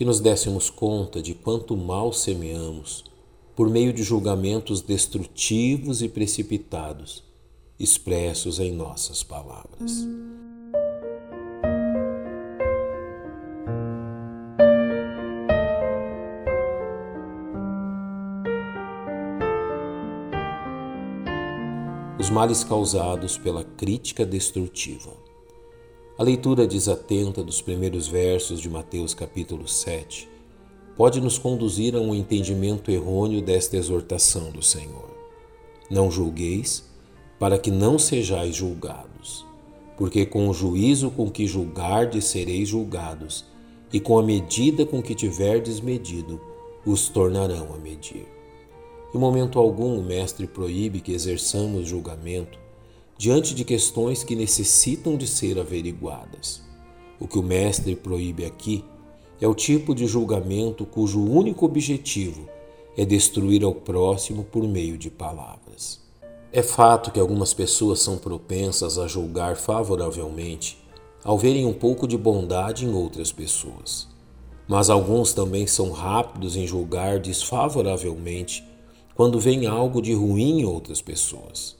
que nos dessemos conta de quanto mal semeamos por meio de julgamentos destrutivos e precipitados, expressos em nossas palavras. Os males causados pela crítica destrutiva. A leitura desatenta dos primeiros versos de Mateus capítulo 7 pode nos conduzir a um entendimento errôneo desta exortação do Senhor. Não julgueis, para que não sejais julgados, porque com o juízo com que julgardes sereis julgados, e com a medida com que tiverdes medido, os tornarão a medir. Em momento algum o Mestre proíbe que exerçamos julgamento diante de questões que necessitam de ser averiguadas. O que o Mestre proíbe aqui é o tipo de julgamento cujo único objetivo é destruir ao próximo por meio de palavras. É fato que algumas pessoas são propensas a julgar favoravelmente ao verem um pouco de bondade em outras pessoas. Mas alguns também são rápidos em julgar desfavoravelmente quando veem algo de ruim em outras pessoas.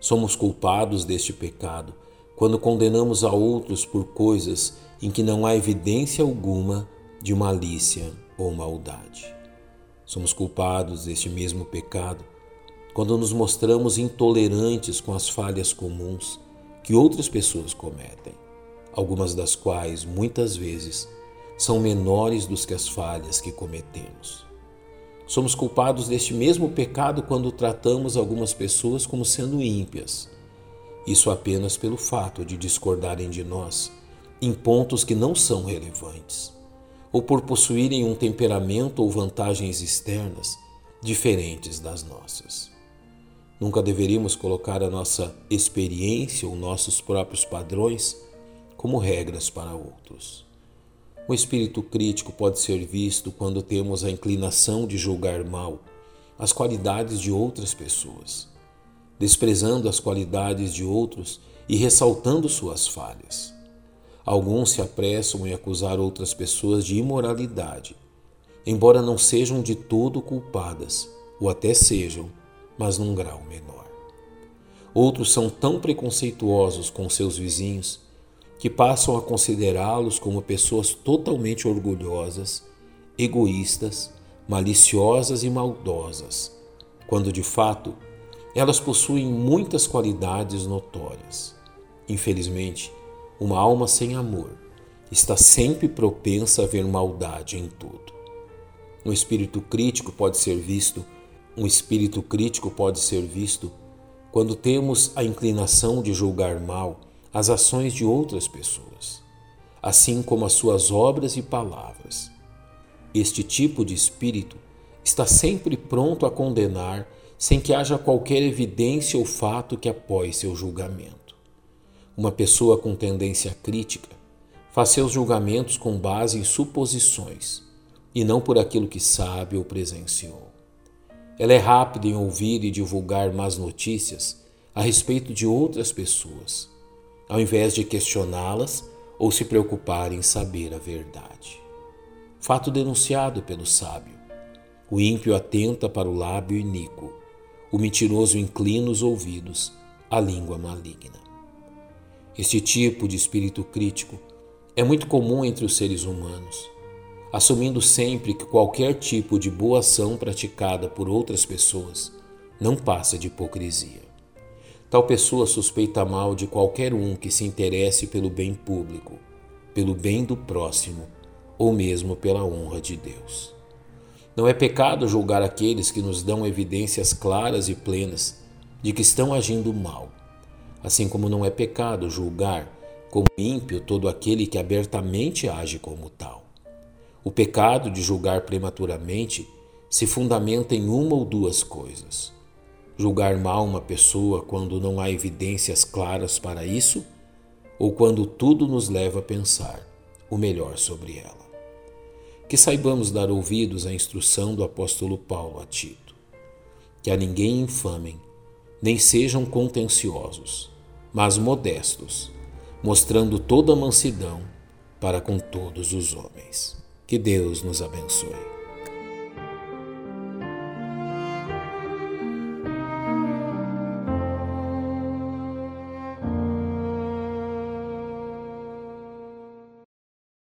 Somos culpados deste pecado quando condenamos a outros por coisas em que não há evidência alguma de malícia ou maldade. Somos culpados deste mesmo pecado quando nos mostramos intolerantes com as falhas comuns que outras pessoas cometem, algumas das quais, muitas vezes, são menores do que as falhas que cometemos. Somos culpados deste mesmo pecado quando tratamos algumas pessoas como sendo ímpias. Isso apenas pelo fato de discordarem de nós em pontos que não são relevantes, ou por possuírem um temperamento ou vantagens externas diferentes das nossas. Nunca deveríamos colocar a nossa experiência ou nossos próprios padrões como regras para outros. O espírito crítico pode ser visto quando temos a inclinação de julgar mal as qualidades de outras pessoas, desprezando as qualidades de outros e ressaltando suas falhas. Alguns se apressam em acusar outras pessoas de imoralidade, embora não sejam de todo culpadas, ou até sejam, mas num grau menor. Outros são tão preconceituosos com seus vizinhos que passam a considerá-los como pessoas totalmente orgulhosas, egoístas, maliciosas e maldosas, quando de fato elas possuem muitas qualidades notórias. Infelizmente, uma alma sem amor está sempre propensa a ver maldade em tudo. Um espírito crítico pode ser visto, um espírito crítico pode ser visto quando temos a inclinação de julgar mal as ações de outras pessoas, assim como as suas obras e palavras. Este tipo de espírito está sempre pronto a condenar sem que haja qualquer evidência ou fato que apoie seu julgamento. Uma pessoa com tendência crítica faz seus julgamentos com base em suposições e não por aquilo que sabe ou presenciou. Ela é rápida em ouvir e divulgar más notícias a respeito de outras pessoas ao invés de questioná-las ou se preocupar em saber a verdade. Fato denunciado pelo sábio: o ímpio atenta para o lábio iníquo, o mentiroso inclina os ouvidos à língua maligna. Este tipo de espírito crítico é muito comum entre os seres humanos, assumindo sempre que qualquer tipo de boa ação praticada por outras pessoas não passa de hipocrisia. Tal pessoa suspeita mal de qualquer um que se interesse pelo bem público, pelo bem do próximo ou mesmo pela honra de Deus. Não é pecado julgar aqueles que nos dão evidências claras e plenas de que estão agindo mal, assim como não é pecado julgar como ímpio todo aquele que abertamente age como tal. O pecado de julgar prematuramente se fundamenta em uma ou duas coisas julgar mal uma pessoa quando não há evidências claras para isso, ou quando tudo nos leva a pensar o melhor sobre ela. Que saibamos dar ouvidos à instrução do apóstolo Paulo a Tito. Que a ninguém infamem, nem sejam contenciosos, mas modestos, mostrando toda mansidão para com todos os homens. Que Deus nos abençoe.